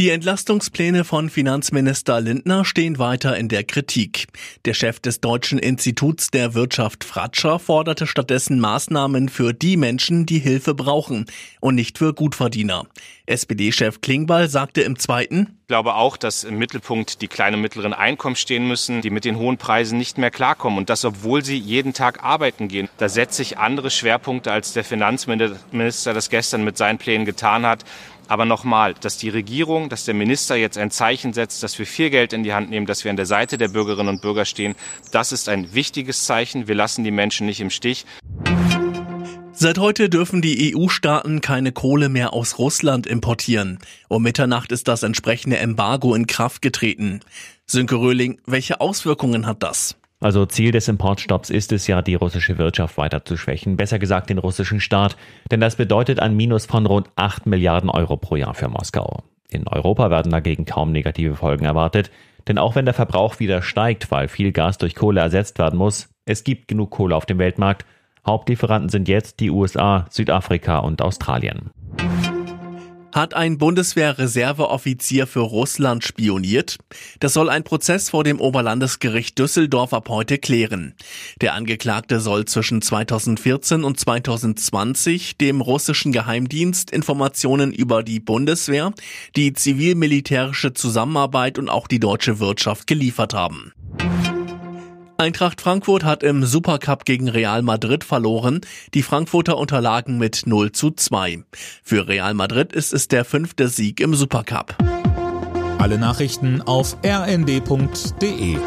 Die Entlastungspläne von Finanzminister Lindner stehen weiter in der Kritik. Der Chef des Deutschen Instituts der Wirtschaft Fratscher forderte stattdessen Maßnahmen für die Menschen, die Hilfe brauchen und nicht für Gutverdiener. SPD-Chef Klingbeil sagte im zweiten, ich glaube auch, dass im Mittelpunkt die kleinen und mittleren Einkommen stehen müssen, die mit den hohen Preisen nicht mehr klarkommen. Und das, obwohl sie jeden Tag arbeiten gehen. Da setze ich andere Schwerpunkte, als der Finanzminister das gestern mit seinen Plänen getan hat. Aber nochmal, dass die Regierung, dass der Minister jetzt ein Zeichen setzt, dass wir viel Geld in die Hand nehmen, dass wir an der Seite der Bürgerinnen und Bürger stehen, das ist ein wichtiges Zeichen. Wir lassen die Menschen nicht im Stich. Seit heute dürfen die EU-Staaten keine Kohle mehr aus Russland importieren. Um Mitternacht ist das entsprechende Embargo in Kraft getreten. Sönke Röhling, welche Auswirkungen hat das? Also Ziel des Importstopps ist es ja, die russische Wirtschaft weiter zu schwächen, besser gesagt den russischen Staat, denn das bedeutet ein Minus von rund 8 Milliarden Euro pro Jahr für Moskau. In Europa werden dagegen kaum negative Folgen erwartet, denn auch wenn der Verbrauch wieder steigt, weil viel Gas durch Kohle ersetzt werden muss, es gibt genug Kohle auf dem Weltmarkt. Hauptlieferanten sind jetzt die USA, Südafrika und Australien. Hat ein Bundeswehr-Reserveoffizier für Russland spioniert? Das soll ein Prozess vor dem Oberlandesgericht Düsseldorf ab heute klären. Der Angeklagte soll zwischen 2014 und 2020 dem russischen Geheimdienst Informationen über die Bundeswehr, die zivil-militärische Zusammenarbeit und auch die deutsche Wirtschaft geliefert haben. Eintracht Frankfurt hat im Supercup gegen Real Madrid verloren. Die Frankfurter unterlagen mit 0 zu 2. Für Real Madrid ist es der fünfte Sieg im Supercup. Alle Nachrichten auf rnd.de